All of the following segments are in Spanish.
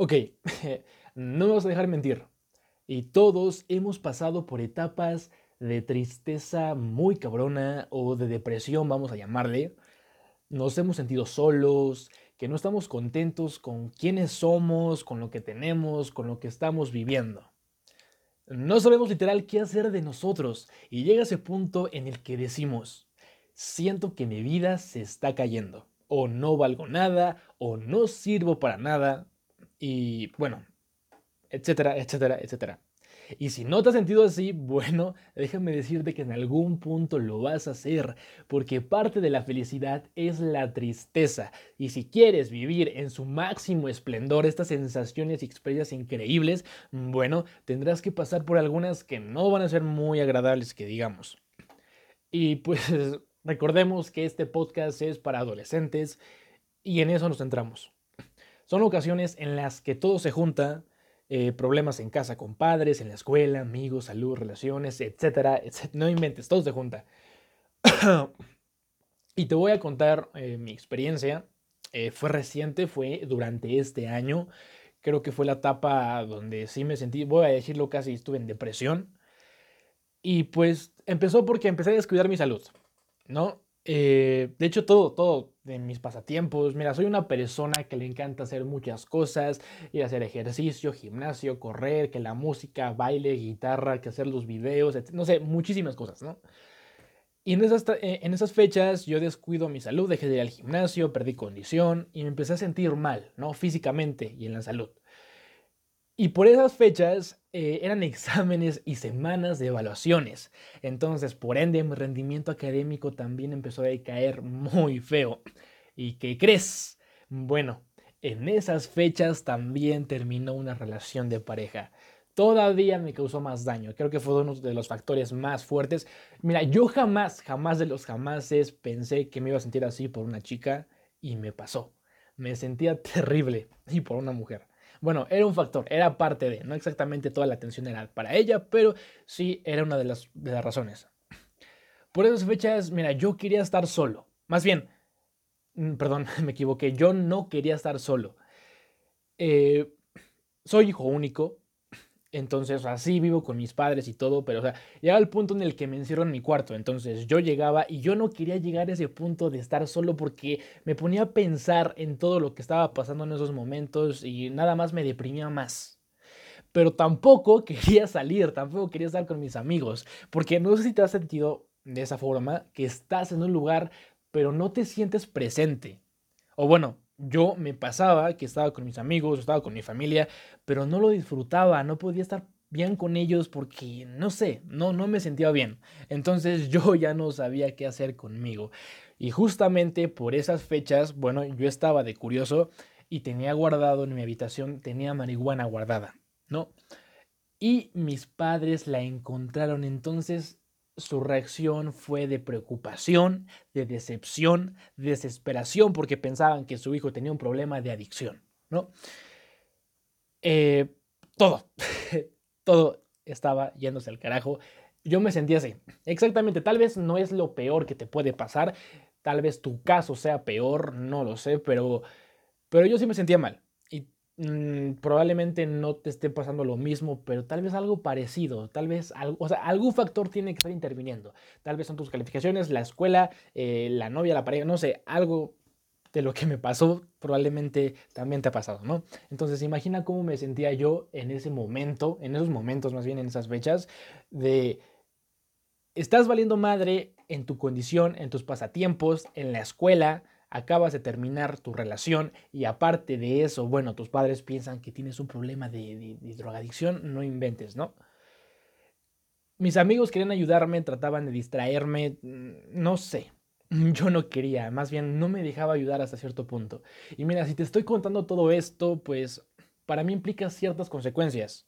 Ok, no me vas a dejar mentir. Y todos hemos pasado por etapas de tristeza muy cabrona o de depresión, vamos a llamarle. Nos hemos sentido solos, que no estamos contentos con quiénes somos, con lo que tenemos, con lo que estamos viviendo. No sabemos literal qué hacer de nosotros y llega ese punto en el que decimos, siento que mi vida se está cayendo, o no valgo nada, o no sirvo para nada, y bueno, etcétera, etcétera, etcétera. Y si no te has sentido así, bueno, déjame decirte que en algún punto lo vas a hacer, porque parte de la felicidad es la tristeza. Y si quieres vivir en su máximo esplendor estas sensaciones y experiencias increíbles, bueno, tendrás que pasar por algunas que no van a ser muy agradables, que digamos. Y pues recordemos que este podcast es para adolescentes y en eso nos centramos. Son ocasiones en las que todo se junta, eh, problemas en casa con padres, en la escuela, amigos, salud, relaciones, etcétera, No inventes, todo se junta. y te voy a contar eh, mi experiencia. Eh, fue reciente, fue durante este año. Creo que fue la etapa donde sí me sentí, voy a decirlo casi, estuve en depresión. Y pues empezó porque empecé a descuidar mi salud, ¿no? De hecho, todo, todo, de mis pasatiempos. Mira, soy una persona que le encanta hacer muchas cosas, ir a hacer ejercicio, gimnasio, correr, que la música, baile, guitarra, que hacer los videos, no sé, muchísimas cosas, ¿no? Y en esas, eh, en esas fechas yo descuido mi salud, dejé de ir al gimnasio, perdí condición y me empecé a sentir mal, ¿no? Físicamente y en la salud. Y por esas fechas eh, eran exámenes y semanas de evaluaciones. Entonces, por ende, mi rendimiento académico también empezó a caer muy feo. ¿Y qué crees? Bueno, en esas fechas también terminó una relación de pareja. Todavía me causó más daño. Creo que fue uno de los factores más fuertes. Mira, yo jamás, jamás de los jamases pensé que me iba a sentir así por una chica y me pasó. Me sentía terrible y por una mujer. Bueno, era un factor, era parte de, no exactamente toda la atención era para ella, pero sí era una de las, de las razones. Por esas fechas, mira, yo quería estar solo. Más bien, mm, perdón, me equivoqué, yo no quería estar solo. Eh, soy hijo único, entonces, así vivo con mis padres y todo, pero, o sea, el punto en el que me encierro en mi cuarto. Entonces, yo llegaba y yo no quería llegar a ese punto de estar solo porque me ponía a pensar en todo lo que estaba pasando en esos momentos y nada más me deprimía más. Pero tampoco quería salir, tampoco quería estar con mis amigos, porque no sé si te has sentido de esa forma, que estás en un lugar, pero no te sientes presente. O bueno, yo me pasaba que estaba con mis amigos, estaba con mi familia, pero no lo disfrutaba, no podía estar bien con ellos porque no sé, no no me sentía bien. Entonces yo ya no sabía qué hacer conmigo. Y justamente por esas fechas, bueno, yo estaba de curioso y tenía guardado en mi habitación, tenía marihuana guardada, ¿no? Y mis padres la encontraron, entonces su reacción fue de preocupación, de decepción, de desesperación, porque pensaban que su hijo tenía un problema de adicción, ¿no? Eh, todo, todo estaba yéndose al carajo. Yo me sentía así. Exactamente, tal vez no es lo peor que te puede pasar, tal vez tu caso sea peor, no lo sé, pero, pero yo sí me sentía mal. Mm, probablemente no te esté pasando lo mismo, pero tal vez algo parecido, tal vez o sea, algún factor tiene que estar interviniendo. Tal vez son tus calificaciones, la escuela, eh, la novia, la pareja, no sé, algo de lo que me pasó probablemente también te ha pasado, ¿no? Entonces imagina cómo me sentía yo en ese momento, en esos momentos más bien en esas fechas, de estás valiendo madre en tu condición, en tus pasatiempos, en la escuela, acabas de terminar tu relación y aparte de eso, bueno, tus padres piensan que tienes un problema de, drogadicción, no inventes, ¿no? Mis amigos querían ayudarme, trataban de distraerme, mm, no sé, yo no quería, más bien no me dejaba ayudar hasta cierto punto. Y mira, si te estoy contando todo esto, pues para mí implica ciertas consecuencias.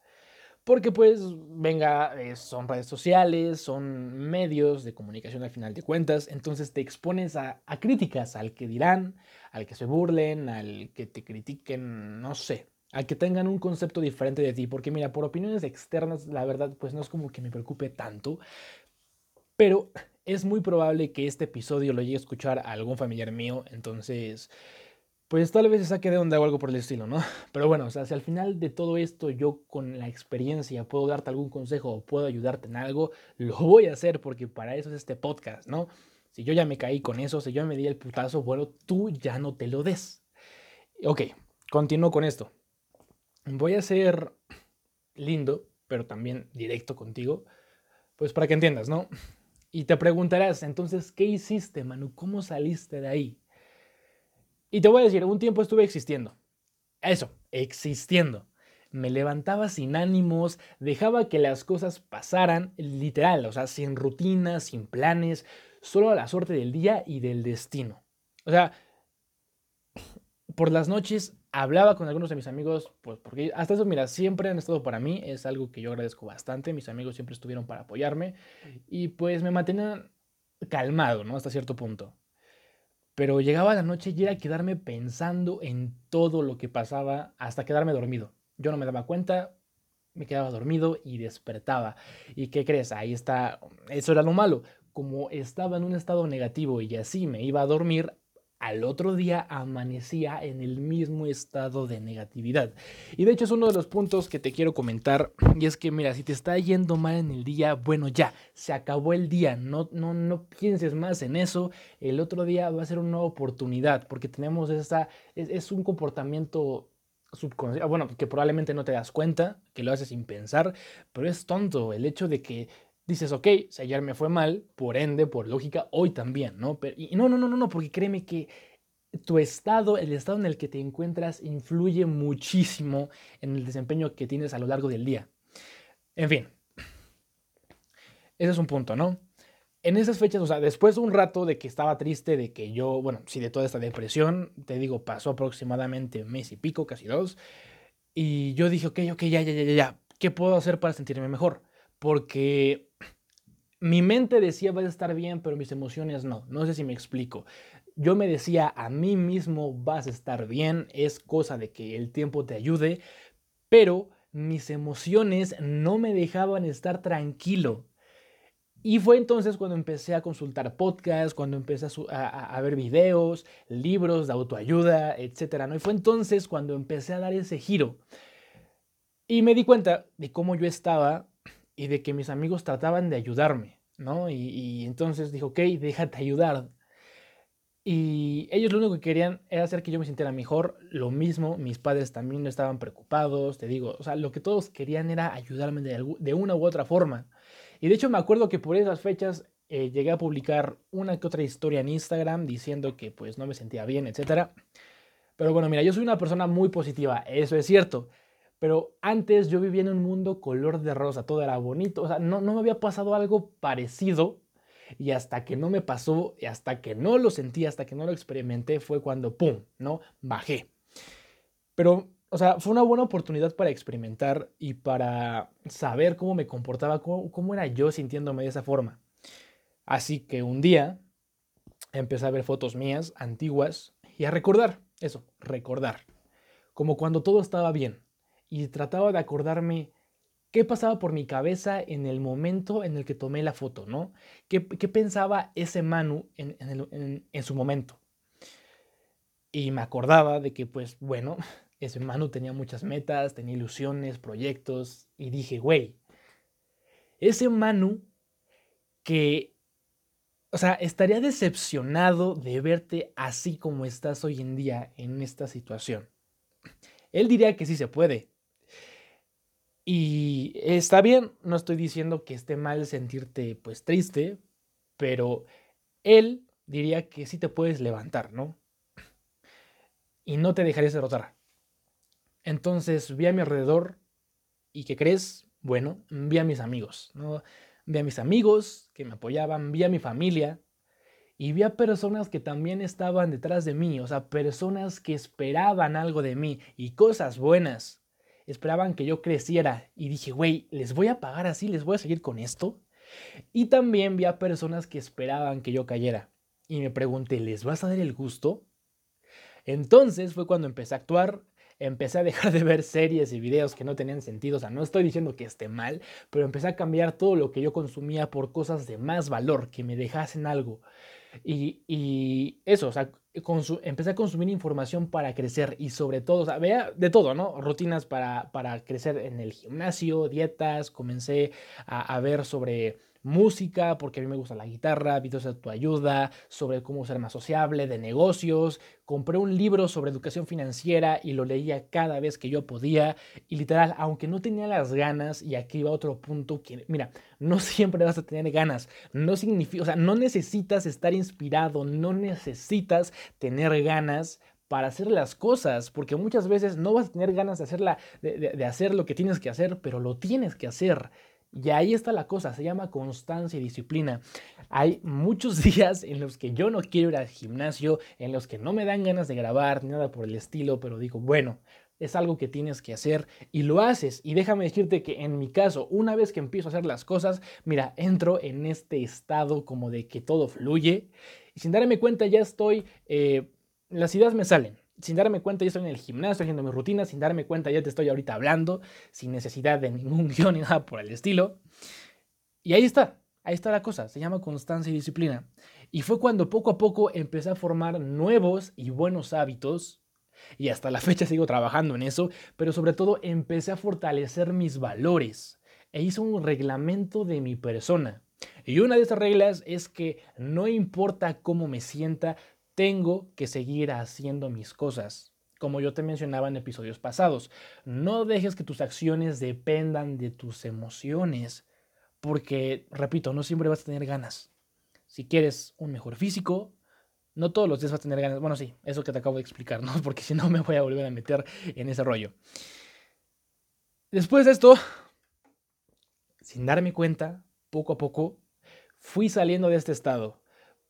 Porque pues, venga, eh, son redes sociales, son medios de comunicación al final de cuentas, entonces te expones a, críticas, al que dirán, al que se burlen, al que te critiquen, no sé, al que tengan un concepto diferente de ti, porque mira, por opiniones externas, la verdad, pues no es como que me preocupe tanto, pero es muy probable que este episodio lo llegue a escuchar a algún familiar mío, entonces pues tal vez se saque de onda o algo por el estilo, ¿no? Pero bueno, o sea, si al final de todo esto yo con la experiencia puedo darte algún consejo o puedo ayudarte en algo, lo voy a hacer porque para eso es este podcast, ¿no? Si yo ya me caí con eso, si yo me di el putazo, bueno, tú ya no te lo des. Ok, continúo con esto. Voy a ser lindo, pero también directo contigo, pues para que entiendas, ¿no? Y te preguntarás, entonces, ¿qué hiciste, Manu? ¿Cómo saliste de ahí? Y te voy a decir, un tiempo estuve existiendo. Eso, existiendo. Me levantaba sin ánimos, dejaba que las cosas pasaran, literal, o sea, sin rutina, sin planes, solo a la suerte del día y del destino. O sea, por las noches hablaba con algunos de mis amigos, pues porque hasta eso, mira, siempre han estado para mí, es algo que yo agradezco bastante, mis amigos siempre estuvieron para apoyarme y pues me mantenían calmado, ¿no? Hasta cierto punto. Pero llegaba la noche y era quedarme pensando en todo lo que pasaba hasta quedarme dormido. Yo no me daba cuenta, me quedaba dormido y despertaba. ¿Y qué crees? Ahí está, eso era lo malo. Como estaba en un estado negativo y así me iba a dormir, al otro día amanecía en el mismo estado de negatividad. Y de hecho es uno de los puntos que te quiero comentar. Y es que, mira, si te está yendo mal en el día, bueno, ya, se acabó el día. No, no, no pienses más en eso. El otro día va a ser una oportunidad porque tenemos esa, es, es un comportamiento subconsciente, bueno, que probablemente no te das cuenta, que lo haces sin pensar, pero es tonto el hecho de que dices, ok, si ayer me fue mal, por ende, por lógica, hoy también, ¿no? Pero, y no, no, no, no, no, porque créeme que tu estado, el estado en el que te encuentras, influye muchísimo en el desempeño que tienes a lo largo del día. En fin, ese es un punto, ¿no? En esas fechas, o sea, después de un rato de que estaba triste, de que yo, bueno, sí, de toda esta depresión, te digo, pasó aproximadamente un mes y pico, casi dos, y yo dije, ok, ok, ya, ya, ya, ya, ¿qué puedo hacer para sentirme mejor? Porque mi mente decía vas a estar bien, pero mis emociones no. No sé si me explico. Yo me decía a mí mismo vas a estar bien, es cosa de que el tiempo te ayude, pero mis emociones no me dejaban estar tranquilo. Y fue entonces cuando empecé a consultar podcasts, cuando empecé a, ver videos, libros de autoayuda, etc. ¿no? Y fue entonces cuando empecé a dar ese giro. Y me di cuenta de cómo yo estaba y de que mis amigos trataban de ayudarme, ¿no? Y, entonces dijo, ok, déjate ayudar. Y ellos lo único que querían era hacer que yo me sintiera mejor. Lo mismo, mis padres también estaban preocupados, te digo, o sea, lo que todos querían era ayudarme de, una u otra forma. Y de hecho me acuerdo que por esas fechas eh, llegué a publicar una que otra historia en Instagram diciendo que pues no me sentía bien, etc. Pero bueno, mira, yo soy una persona muy positiva, eso es cierto. Pero antes yo vivía en un mundo color de rosa, todo era bonito, o sea, no, no me había pasado algo parecido y hasta que no me pasó, y hasta que no lo sentí, hasta que no lo experimenté, fue cuando, ¡pum!, ¿no? Bajé. Pero, o sea, fue una buena oportunidad para experimentar y para saber cómo me comportaba, cómo, cómo era yo sintiéndome de esa forma. Así que un día empecé a ver fotos mías antiguas y a recordar, eso, recordar, como cuando todo estaba bien, y trataba de acordarme qué pasaba por mi cabeza en el momento en el que tomé la foto, ¿no? ¿Qué, pensaba ese Manu en, en, su momento? Y me acordaba de que, pues, bueno, ese Manu tenía muchas metas, tenía ilusiones, proyectos, y dije, güey, ese Manu que, o sea, estaría decepcionado de verte así como estás hoy en día en esta situación. Él diría que sí se puede, y está bien, no estoy diciendo que esté mal sentirte pues triste, pero él diría que sí te puedes levantar, ¿no? Y no te dejarías derrotar. Entonces vi a mi alrededor y ¿qué crees? Bueno, vi a mis amigos, ¿no? Vi a mis amigos que me apoyaban, vi a mi familia y vi a personas que también estaban detrás de mí, o sea, personas que esperaban algo de mí y cosas buenas esperaban que yo creciera y dije, güey, ¿les voy a pagar así? ¿Les voy a seguir con esto? Y también vi a personas que esperaban que yo cayera y me pregunté, ¿les vas a dar el gusto? Entonces fue cuando empecé a actuar, empecé a dejar de ver series y videos que no tenían sentido, o sea, no estoy diciendo que esté mal, pero empecé a cambiar todo lo que yo consumía por cosas de más valor, que me dejasen algo. Y, y eso, o sea, empecé a consumir información para crecer y sobre todo, vea de todo, ¿no? Rutinas para, para crecer en el gimnasio, dietas, comencé a ver sobre música, porque a mí me gusta la guitarra, videos de tu ayuda, sobre cómo ser más sociable, de negocios. Compré un libro sobre educación financiera y lo leía cada vez que yo podía. Y literal, aunque no tenía las ganas, y aquí va otro punto que, mira, no siempre vas a tener ganas. No significa, o sea, no necesitas estar inspirado, no necesitas tener ganas para hacer las cosas, porque muchas veces no vas a tener ganas de, hacerla, de hacer lo que tienes que hacer, pero lo tienes que hacer. Y ahí está la cosa, se llama constancia y disciplina. Hay muchos días en los que yo no quiero ir al gimnasio, en los que no me dan ganas de grabar, nada por el estilo, pero digo, bueno, es algo que tienes que hacer y lo haces. Y déjame decirte que en mi caso, una vez que empiezo a hacer las cosas, mira, entro en este estado como de que todo fluye y sin darme cuenta ya estoy, eh, las ideas me salen sin darme cuenta, ya estoy en el gimnasio haciendo mi rutina, sin darme cuenta, ya te estoy ahorita hablando, sin necesidad de ningún guion ni nada por el estilo. Y ahí está, ahí está la cosa, se llama constancia y disciplina. Y fue cuando poco a poco empecé a formar nuevos y buenos hábitos, y hasta la fecha sigo trabajando en eso, pero sobre todo empecé a fortalecer mis valores e hice un reglamento de mi persona. Y una de esas reglas es que no importa cómo me sienta, tengo que seguir haciendo mis cosas. Como yo te mencionaba en episodios pasados, no dejes que tus acciones dependan de tus emociones, porque, repito, no siempre vas a tener ganas. Si quieres un mejor físico, no todos los días vas a tener ganas. Bueno, sí, eso que te acabo de explicar, ¿no? Porque si no me voy a volver a meter en ese rollo. Después de esto, sin darme cuenta, poco a poco, fui saliendo de este estado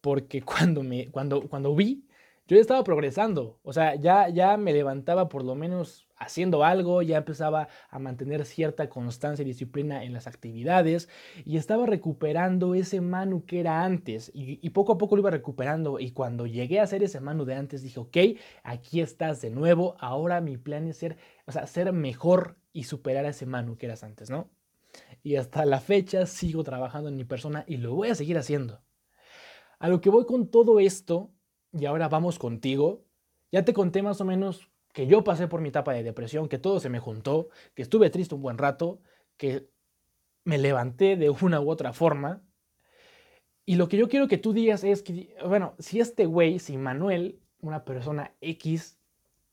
porque cuando, me, cuando, cuando vi, yo ya estaba progresando, o sea, ya, ya me levantaba por lo menos haciendo algo, ya empezaba a mantener cierta constancia y disciplina en las actividades y estaba recuperando ese Manu que era antes y, poco a poco lo iba recuperando y cuando llegué a hacer ese Manu de antes dije, ok, aquí estás de nuevo, ahora mi plan es ser, o sea, ser mejor y superar a ese Manu que eras antes, ¿no? Y hasta la fecha sigo trabajando en mi persona y lo voy a seguir haciendo. A lo que voy con todo esto, y ahora vamos contigo, ya te conté más o menos que yo pasé por mi etapa de depresión, que todo se me juntó, que estuve triste un buen rato, que me levanté de una u otra forma. Y lo que yo quiero que tú digas es que, bueno, si este güey, si Manuel, una persona X,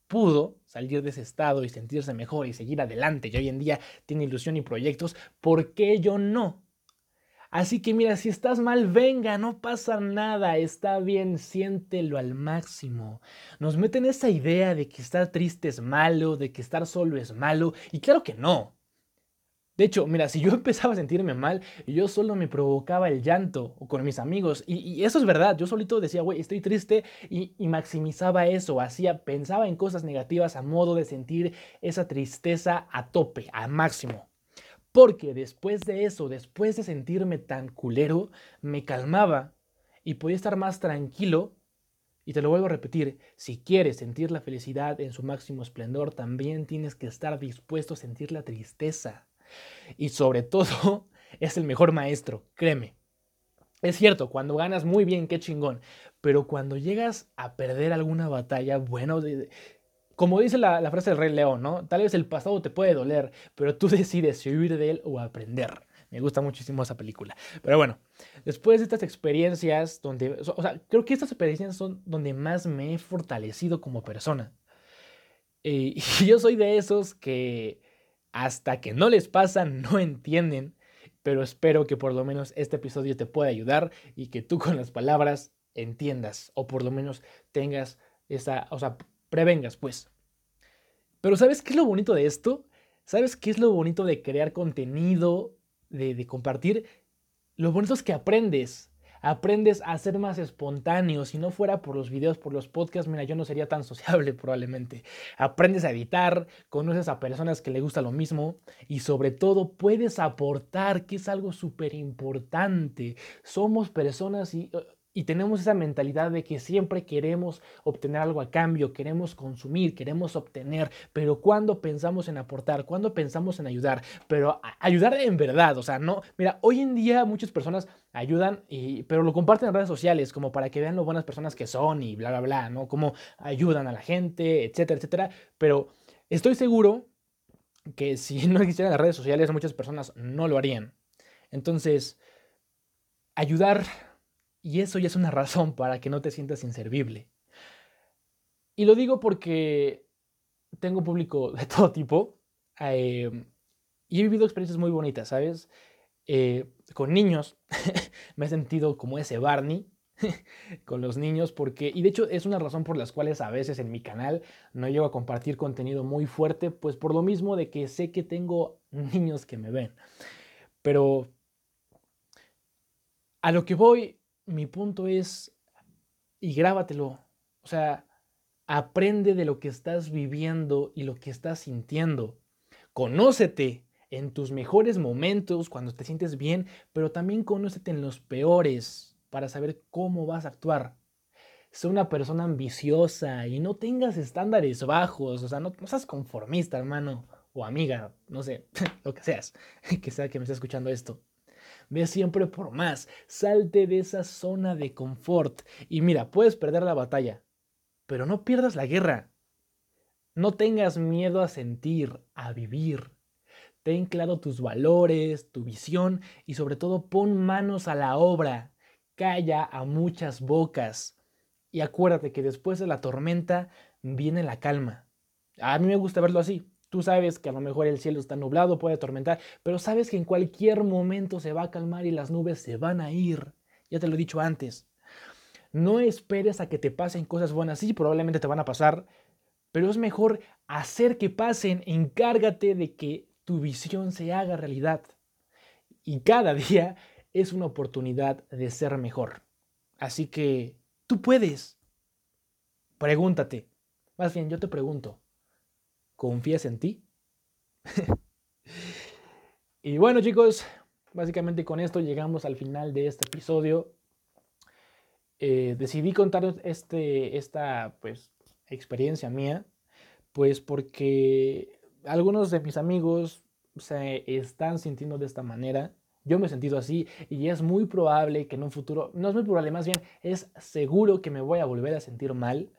pudo salir de ese estado y sentirse mejor y seguir adelante, y hoy en día tiene ilusión y proyectos, ¿por qué yo no? Así que mira, si estás mal, venga, no pasa nada, está bien, siéntelo al máximo. Nos meten esa idea de que estar triste es malo, de que estar solo es malo, y claro que no. De hecho, mira, si yo empezaba a sentirme mal, yo solo me provocaba el llanto o con mis amigos. Y, eso es verdad, yo solito decía, güey, estoy triste y, maximizaba eso, hacía, pensaba en cosas negativas a modo de sentir esa tristeza a tope, al máximo. Porque después de eso, después de sentirme tan culero, me calmaba y podía estar más tranquilo. Y te lo vuelvo a repetir, si quieres sentir la felicidad en su máximo esplendor, también tienes que estar dispuesto a sentir la tristeza. Y sobre todo, es el mejor maestro, créeme. Es cierto, cuando ganas muy bien, qué chingón. Pero cuando llegas a perder alguna batalla, bueno, como dice la, frase del Rey León, ¿no? Tal vez el pasado te puede doler, pero tú decides si huir de él o aprender. Me gusta muchísimo esa película. Pero bueno, después de estas experiencias, donde, o sea, creo que estas experiencias son donde más me he fortalecido como persona. Eh, y yo soy de esos que hasta que no les pasa no entienden, pero espero que por lo menos este episodio te pueda ayudar y que tú con las palabras entiendas o por lo menos tengas esa, o sea, prevengas, pues. Pero ¿sabes qué es lo bonito de esto? ¿Sabes qué es lo bonito de crear contenido, de, compartir? Lo bonito es que aprendes. Aprendes a ser más espontáneo. Si no fuera por los videos, por los podcasts, mira, yo no sería tan sociable probablemente. Aprendes a editar, conoces a personas que le gusta lo mismo y sobre todo puedes aportar, que es algo súper importante. Somos personas y y tenemos esa mentalidad de que siempre queremos obtener algo a cambio, queremos consumir, queremos obtener, pero cuando pensamos en aportar, cuando pensamos en ayudar, pero ayudar en verdad, o sea, no, mira, hoy en día muchas personas ayudan, y, pero lo comparten en redes sociales como para que vean lo buenas personas que son y bla, bla, bla, ¿no? Cómo ayudan a la gente, etcétera, etcétera, pero estoy seguro que si no existieran las redes sociales muchas personas no lo harían. Entonces, ayudar y eso ya es una razón para que no te sientas inservible. Y lo digo porque tengo público de todo tipo em, y he vivido experiencias muy bonitas, ¿sabes? Eh, con niños me he sentido como ese Barney con los niños porque y de hecho es una razón por las cuales a veces en mi canal no llego a compartir contenido muy fuerte pues por lo mismo de que sé que tengo niños que me ven pero a lo que voy mi punto es, y grábatelo, o sea, aprende de lo que estás viviendo y lo que estás sintiendo. Conócete en tus mejores momentos, cuando te sientes bien, pero también conócete en los peores para saber cómo vas a actuar. Sé una persona ambiciosa y no tengas estándares bajos, o sea, no, seas conformista, hermano o amiga, no sé, lo que seas, que sea que me esté escuchando esto. Ve siempre por más. Salte de esa zona de confort. Y mira, puedes perder la batalla, pero no pierdas la guerra. No tengas miedo a sentir, a vivir. Ten claro tus valores, tu visión y sobre todo pon manos a la obra. Calla a muchas bocas. Y acuérdate que después de la tormenta viene la calma. A mí me gusta verlo así. Tú sabes que a lo mejor el cielo está nublado, puede atormentar, pero sabes que en cualquier momento se va a calmar y las nubes se van a ir. Ya te lo he dicho antes. No esperes a que te pasen cosas buenas. Sí, probablemente te van a pasar, pero es mejor hacer que pasen. Encárgate de que tu visión se haga realidad. Y cada día es una oportunidad de ser mejor. Así que tú puedes. Pregúntate. Más bien, yo te pregunto. ¿Confías en ti? y bueno chicos, básicamente con esto llegamos al final de este episodio. Eh, decidí contar este, esta pues, experiencia mía, pues porque algunos de mis amigos se están sintiendo de esta manera. Yo me he sentido así y es muy probable que en un futuro, no es muy probable, más bien es seguro que me voy a volver a sentir mal.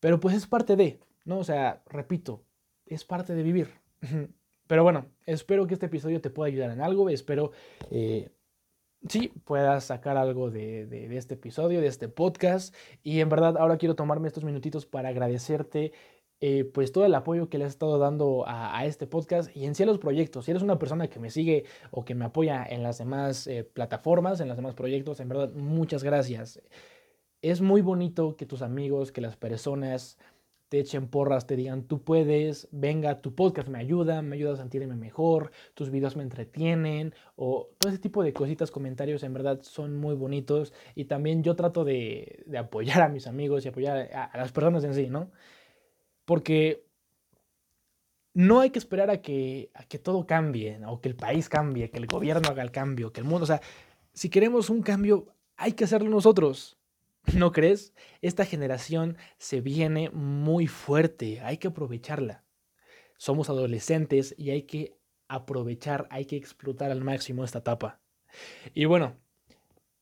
Pero pues es parte de, ¿no? O sea, repito, es parte de vivir. Pero bueno, espero que este episodio te pueda ayudar en algo, espero, eh, sí, puedas sacar algo de, este episodio, de este podcast. Y en verdad, ahora quiero tomarme estos minutitos para agradecerte. Eh, pues todo el apoyo que le has estado dando a, este podcast y en sí a los proyectos. Si eres una persona que me sigue o que me apoya en las demás eh, plataformas, en los demás proyectos, en verdad, muchas gracias. Es muy bonito que tus amigos, que las personas te echen porras, te digan, tú puedes, venga, tu podcast me ayuda, me ayuda a sentirme mejor, tus videos me entretienen, o todo ese tipo de cositas, comentarios en verdad son muy bonitos. Y también yo trato de, apoyar a mis amigos y apoyar a, las personas en sí, ¿no? Porque no hay que esperar a que, a que todo cambie, o que el país cambie, que el gobierno haga el cambio, que el mundo, o sea, si queremos un cambio, hay que hacerlo nosotros. ¿No crees? Esta generación se viene muy fuerte, hay que aprovecharla. Somos adolescentes y hay que aprovechar, hay que explotar al máximo esta etapa. Y bueno,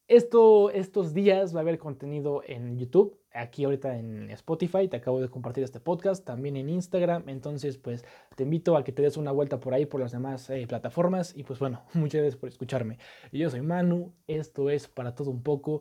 esto, estos días va a haber contenido en YouTube, aquí ahorita en Spotify, te acabo de compartir este podcast, también en Instagram, entonces pues te invito a que te des una vuelta por ahí por las demás eh, plataformas y pues bueno, muchas gracias por escucharme. Yo soy Manu, esto es para todo un poco